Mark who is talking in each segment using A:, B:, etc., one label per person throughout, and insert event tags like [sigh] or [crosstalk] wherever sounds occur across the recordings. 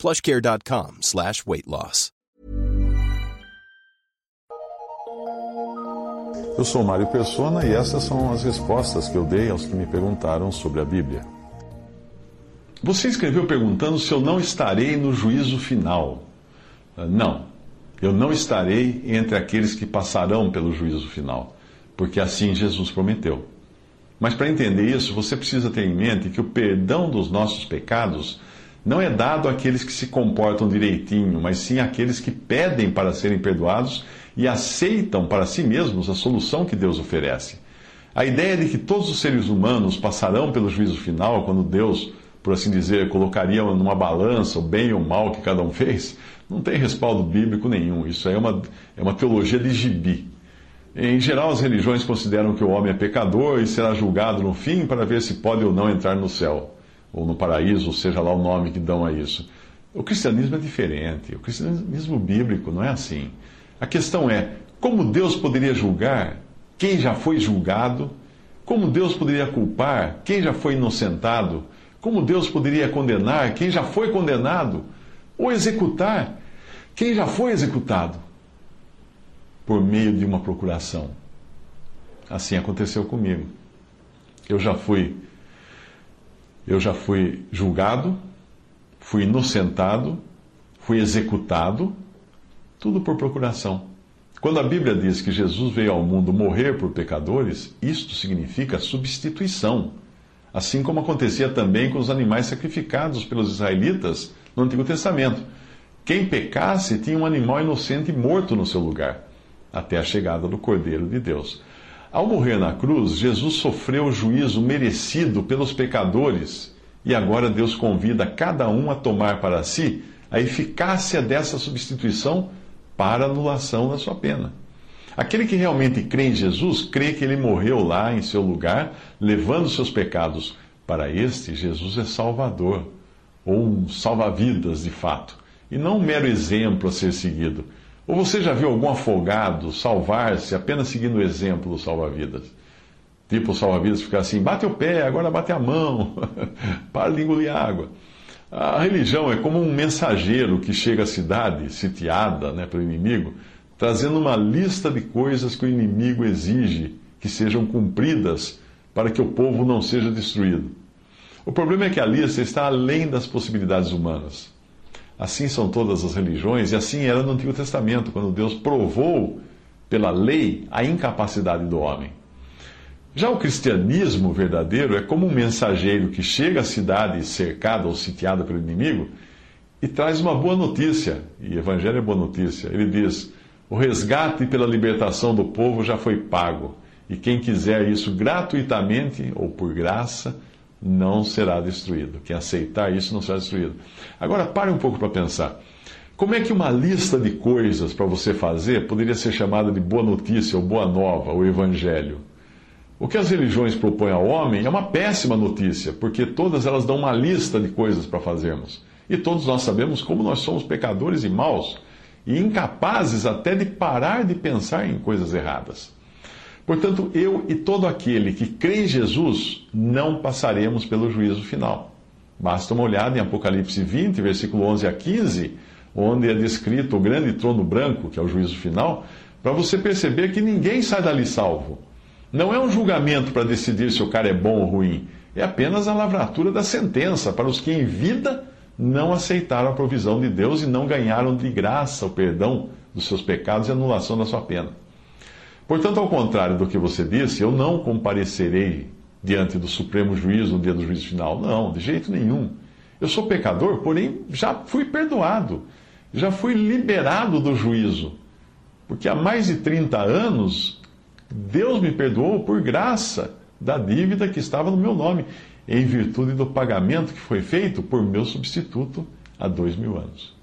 A: plushcare.com slash weight loss.
B: Eu sou Mário Persona e essas são as respostas que eu dei aos que me perguntaram sobre a Bíblia. Você escreveu perguntando se eu não estarei no juízo final. Ah, não, eu não estarei entre aqueles que passarão pelo juízo final, porque assim Jesus prometeu. Mas para entender isso, você precisa ter em mente que o perdão dos nossos pecados não é dado àqueles que se comportam direitinho, mas sim àqueles que pedem para serem perdoados e aceitam para si mesmos a solução que Deus oferece. A ideia de que todos os seres humanos passarão pelo juízo final, quando Deus, por assim dizer, colocaria numa balança o bem e o mal que cada um fez, não tem respaldo bíblico nenhum. Isso é uma, é uma teologia de gibi. Em geral, as religiões consideram que o homem é pecador e será julgado no fim para ver se pode ou não entrar no céu, ou no paraíso, seja lá o nome que dão a isso. O cristianismo é diferente. O cristianismo bíblico não é assim. A questão é: como Deus poderia julgar quem já foi julgado? Como Deus poderia culpar quem já foi inocentado? Como Deus poderia condenar quem já foi condenado? Ou executar quem já foi executado? Por meio de uma procuração. Assim aconteceu comigo. Eu já fui eu já fui julgado, fui inocentado, fui executado tudo por procuração. Quando a Bíblia diz que Jesus veio ao mundo morrer por pecadores, isto significa substituição. Assim como acontecia também com os animais sacrificados pelos israelitas no Antigo Testamento. Quem pecasse tinha um animal inocente morto no seu lugar, até a chegada do Cordeiro de Deus. Ao morrer na cruz, Jesus sofreu o juízo merecido pelos pecadores e agora Deus convida cada um a tomar para si a eficácia dessa substituição para anulação da sua pena. Aquele que realmente crê em Jesus, crê que ele morreu lá em seu lugar, levando seus pecados. Para este, Jesus é Salvador, ou um salva-vidas de fato, e não um mero exemplo a ser seguido. Ou você já viu algum afogado salvar-se apenas seguindo o exemplo do salva-vidas? Tipo o salva-vidas ficar assim: bate o pé, agora bate a mão, [laughs] para de engolir água. A religião é como um mensageiro que chega à cidade, sitiada né, pelo inimigo, trazendo uma lista de coisas que o inimigo exige que sejam cumpridas para que o povo não seja destruído. O problema é que a lista está além das possibilidades humanas. Assim são todas as religiões, e assim era no Antigo Testamento, quando Deus provou pela lei a incapacidade do homem. Já o cristianismo verdadeiro é como um mensageiro que chega à cidade cercada ou sitiada pelo inimigo e traz uma boa notícia. E evangelho é boa notícia. Ele diz: o resgate pela libertação do povo já foi pago. E quem quiser isso gratuitamente ou por graça, não será destruído. Quem aceitar isso não será destruído. Agora, pare um pouco para pensar. Como é que uma lista de coisas para você fazer poderia ser chamada de boa notícia ou boa nova, ou evangelho? O que as religiões propõem ao homem é uma péssima notícia, porque todas elas dão uma lista de coisas para fazermos. E todos nós sabemos como nós somos pecadores e maus, e incapazes até de parar de pensar em coisas erradas. Portanto, eu e todo aquele que crê em Jesus não passaremos pelo juízo final. Basta uma olhada em Apocalipse 20, versículo 11 a 15, onde é descrito o grande trono branco, que é o juízo final, para você perceber que ninguém sai dali salvo. Não é um julgamento para decidir se o cara é bom ou ruim. É apenas a lavratura da sentença para os que em vida não aceitaram a provisão de Deus e não ganharam de graça o perdão dos seus pecados e anulação da sua pena. Portanto, ao contrário do que você disse, eu não comparecerei diante do supremo juízo no dia do juízo final. Não, de jeito nenhum. Eu sou pecador, porém já fui perdoado, já fui liberado do juízo. Porque há mais de 30 anos Deus me perdoou por graça da dívida que estava no meu nome, em virtude do pagamento que foi feito por meu substituto há dois mil anos.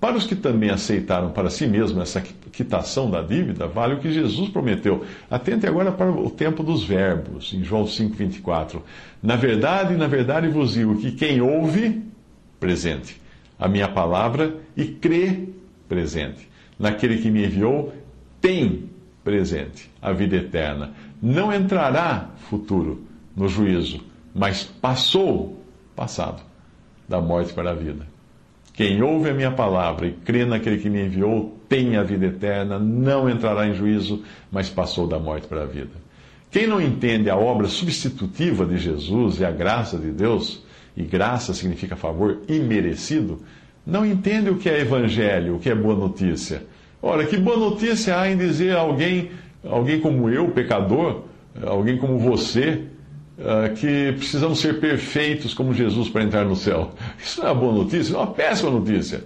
B: Para os que também aceitaram para si mesmo essa quitação da dívida, vale o que Jesus prometeu. Atente agora para o tempo dos verbos, em João 5,24. Na verdade, na verdade vos digo que quem ouve, presente, a minha palavra e crê, presente, naquele que me enviou, tem presente a vida eterna. Não entrará futuro no juízo, mas passou, passado, da morte para a vida. Quem ouve a minha palavra e crê naquele que me enviou tem a vida eterna, não entrará em juízo, mas passou da morte para a vida. Quem não entende a obra substitutiva de Jesus e a graça de Deus, e graça significa favor imerecido, não entende o que é evangelho, o que é boa notícia. Ora, que boa notícia há em dizer alguém, alguém como eu, pecador, alguém como você, que precisamos ser perfeitos como Jesus para entrar no céu. Isso não é uma boa notícia, é uma péssima notícia.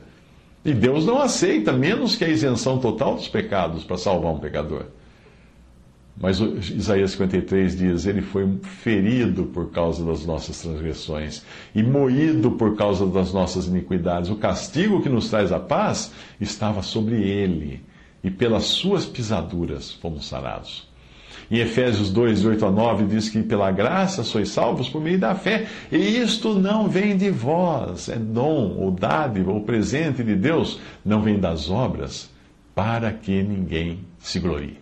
B: E Deus não aceita menos que a isenção total dos pecados para salvar um pecador. Mas Isaías 53 diz: Ele foi ferido por causa das nossas transgressões e moído por causa das nossas iniquidades. O castigo que nos traz a paz estava sobre ele, e pelas suas pisaduras fomos sarados. Em Efésios 2, 8 a 9, diz que pela graça sois salvos por meio da fé. E isto não vem de vós, é dom, ou dádiva, ou presente de Deus, não vem das obras, para que ninguém se glorie.